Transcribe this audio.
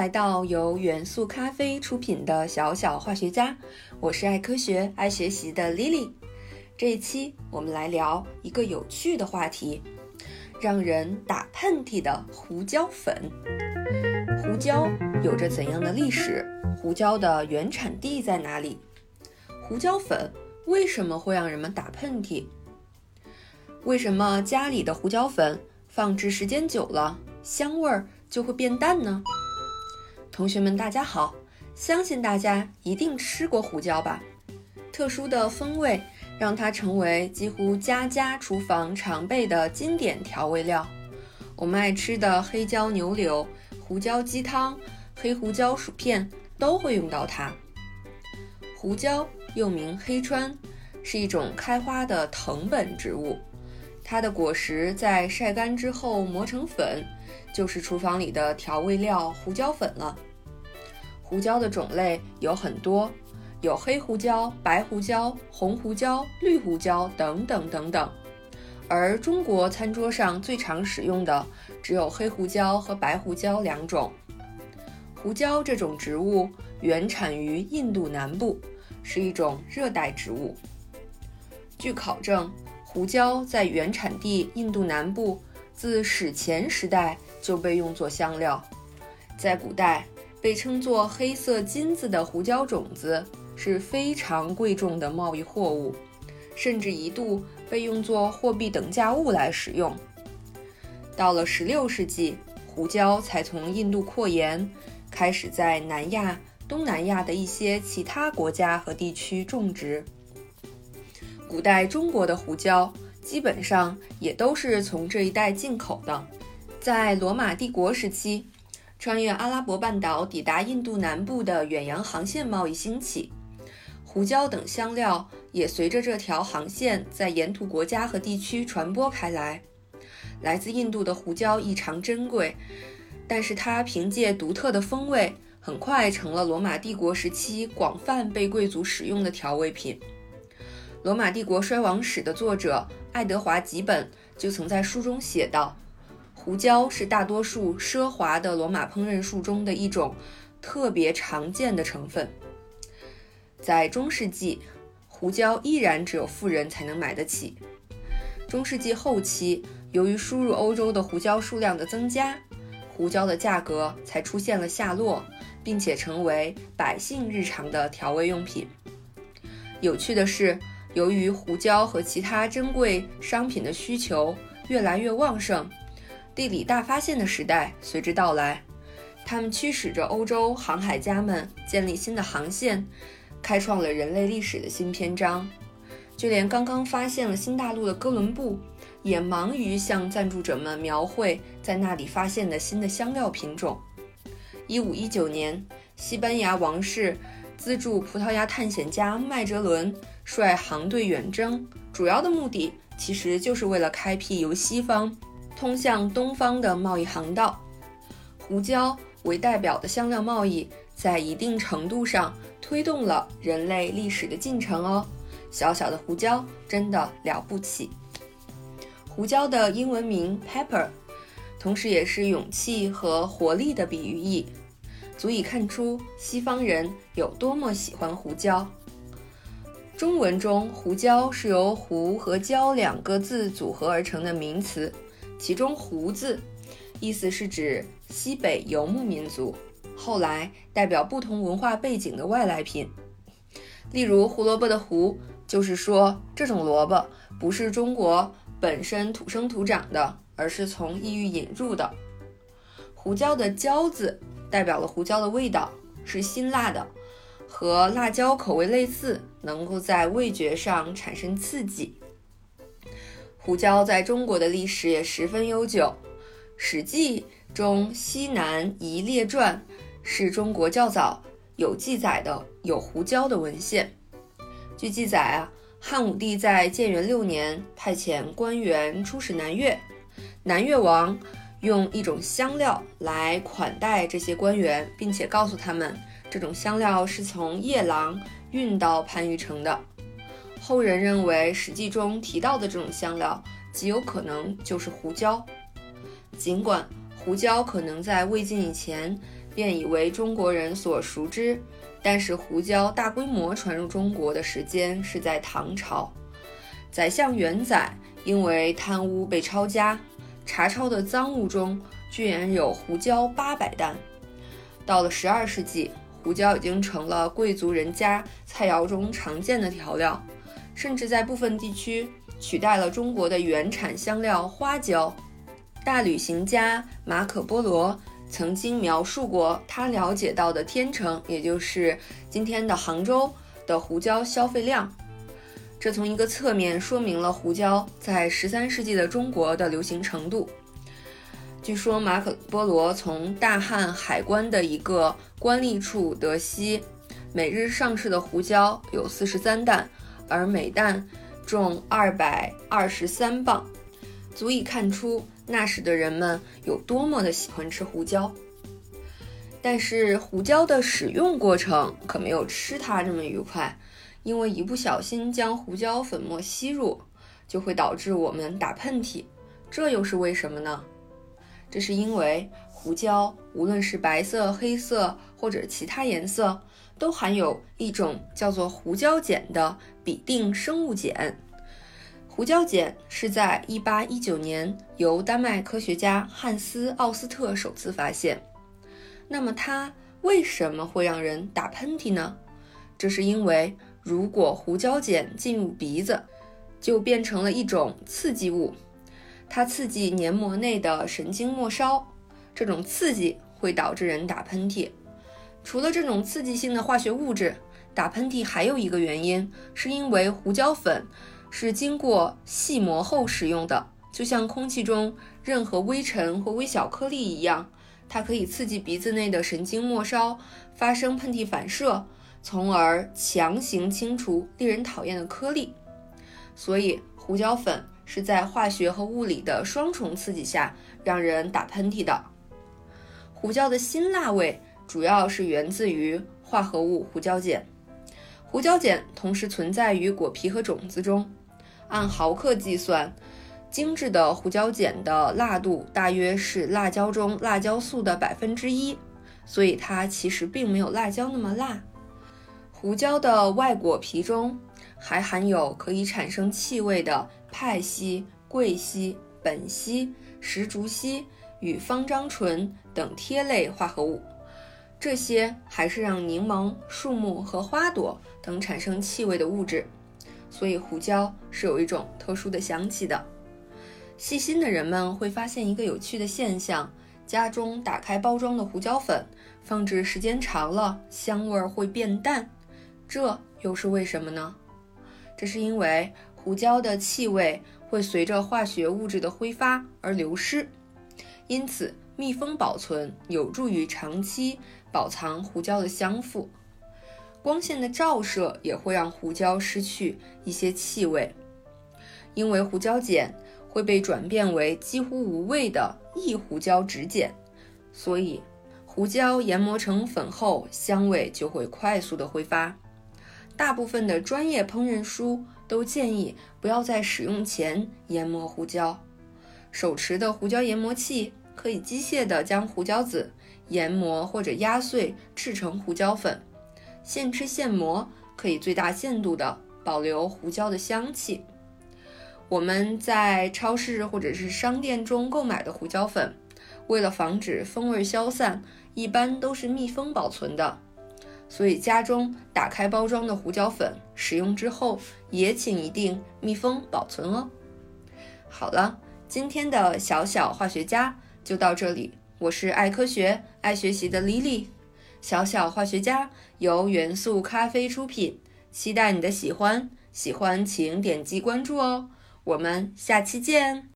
来到由元素咖啡出品的小小化学家，我是爱科学、爱学习的 Lily。这一期我们来聊一个有趣的话题：让人打喷嚏的胡椒粉。胡椒有着怎样的历史？胡椒的原产地在哪里？胡椒粉为什么会让人们打喷嚏？为什么家里的胡椒粉放置时间久了，香味儿就会变淡呢？同学们，大家好！相信大家一定吃过胡椒吧？特殊的风味让它成为几乎家家厨房常备的经典调味料。我们爱吃的黑椒牛柳、胡椒鸡汤、黑胡椒薯片都会用到它。胡椒又名黑川，是一种开花的藤本植物。它的果实在晒干之后磨成粉，就是厨房里的调味料胡椒粉了。胡椒的种类有很多，有黑胡椒、白胡椒、红胡椒、绿胡椒等等等等。而中国餐桌上最常使用的只有黑胡椒和白胡椒两种。胡椒这种植物原产于印度南部，是一种热带植物。据考证，胡椒在原产地印度南部自史前时代就被用作香料，在古代。被称作“黑色金子”的胡椒种子是非常贵重的贸易货物，甚至一度被用作货币等价物来使用。到了16世纪，胡椒才从印度扩延，开始在南亚、东南亚的一些其他国家和地区种植。古代中国的胡椒基本上也都是从这一带进口的。在罗马帝国时期。穿越阿拉伯半岛抵达印度南部的远洋航线贸易兴起，胡椒等香料也随着这条航线在沿途国家和地区传播开来。来自印度的胡椒异常珍贵，但是它凭借独特的风味，很快成了罗马帝国时期广泛被贵族使用的调味品。罗马帝国衰亡史的作者爱德华·吉本就曾在书中写道。胡椒是大多数奢华的罗马烹饪术中的一种特别常见的成分。在中世纪，胡椒依然只有富人才能买得起。中世纪后期，由于输入欧洲的胡椒数量的增加，胡椒的价格才出现了下落，并且成为百姓日常的调味用品。有趣的是，由于胡椒和其他珍贵商品的需求越来越旺盛。地理大发现的时代随之到来，他们驱使着欧洲航海家们建立新的航线，开创了人类历史的新篇章。就连刚刚发现了新大陆的哥伦布，也忙于向赞助者们描绘在那里发现的新的香料品种。一五一九年，西班牙王室资助葡萄牙探险家麦哲伦率航队远征，主要的目的其实就是为了开辟由西方。通向东方的贸易航道，胡椒为代表的香料贸易，在一定程度上推动了人类历史的进程哦。小小的胡椒真的了不起。胡椒的英文名 pepper，同时也是勇气和活力的比喻意，足以看出西方人有多么喜欢胡椒。中文中，胡椒是由“胡”和“椒”两个字组合而成的名词。其中“胡”字，意思是指西北游牧民族，后来代表不同文化背景的外来品。例如胡萝卜的“胡”，就是说这种萝卜不是中国本身土生土长的，而是从异域引入的。胡椒的“椒”字，代表了胡椒的味道是辛辣的，和辣椒口味类似，能够在味觉上产生刺激。胡椒在中国的历史也十分悠久，《史记》中《西南夷列传》是中国较早有记载的有胡椒的文献。据记载啊，汉武帝在建元六年派遣官员出使南越，南越王用一种香料来款待这些官员，并且告诉他们，这种香料是从夜郎运到番禺城的。后人认为，《史记》中提到的这种香料极有可能就是胡椒。尽管胡椒可能在魏晋以前便已为中国人所熟知。但是胡椒大规模传入中国的时间是在唐朝，宰相元载因为贪污被抄家，查抄的赃物中居然有胡椒八百担。到了十二世纪，胡椒已经成了贵族人家菜肴中常见的调料，甚至在部分地区取代了中国的原产香料花椒。大旅行家马可·波罗曾经描述过他了解到的天成，也就是今天的杭州的胡椒消费量。这从一个侧面说明了胡椒在十三世纪的中国的流行程度。据说马可·波罗从大汉海关的一个官吏处得悉，每日上市的胡椒有四十三担，而每担重二百二十三磅，足以看出。那时的人们有多么的喜欢吃胡椒，但是胡椒的使用过程可没有吃它这么愉快，因为一不小心将胡椒粉末吸入，就会导致我们打喷嚏。这又是为什么呢？这是因为胡椒无论是白色、黑色或者其他颜色，都含有一种叫做胡椒碱的吡啶生物碱。胡椒碱是在1819年由丹麦科学家汉斯·奥斯特首次发现。那么它为什么会让人打喷嚏呢？这是因为如果胡椒碱进入鼻子，就变成了一种刺激物，它刺激黏膜内的神经末梢，这种刺激会导致人打喷嚏。除了这种刺激性的化学物质，打喷嚏还有一个原因，是因为胡椒粉。是经过细磨后使用的，就像空气中任何微尘或微小颗粒一样，它可以刺激鼻子内的神经末梢发生喷嚏反射，从而强行清除令人讨厌的颗粒。所以，胡椒粉是在化学和物理的双重刺激下让人打喷嚏的。胡椒的辛辣味主要是源自于化合物胡椒碱，胡椒碱同时存在于果皮和种子中。按毫克计算，精致的胡椒碱的辣度大约是辣椒中辣椒素的百分之一，所以它其实并没有辣椒那么辣。胡椒的外果皮中还含有可以产生气味的派烯、桂烯、苯烯、石竹烯与芳樟醇等萜类化合物，这些还是让柠檬、树木和花朵等产生气味的物质。所以胡椒是有一种特殊的香气的。细心的人们会发现一个有趣的现象：家中打开包装的胡椒粉，放置时间长了，香味会变淡。这又是为什么呢？这是因为胡椒的气味会随着化学物质的挥发而流失，因此密封保存有助于长期保藏胡椒的香馥。光线的照射也会让胡椒失去一些气味，因为胡椒碱会被转变为几乎无味的异胡椒酯碱，所以胡椒研磨成粉后，香味就会快速的挥发。大部分的专业烹饪书都建议不要在使用前研磨胡椒。手持的胡椒研磨器可以机械地将胡椒籽研磨或者压碎，制成胡椒粉。现吃现磨，可以最大限度地保留胡椒的香气。我们在超市或者是商店中购买的胡椒粉，为了防止风味消散，一般都是密封保存的。所以家中打开包装的胡椒粉，使用之后也请一定密封保存哦。好了，今天的小小化学家就到这里。我是爱科学、爱学习的 Lily。小小化学家由元素咖啡出品，期待你的喜欢，喜欢请点击关注哦，我们下期见。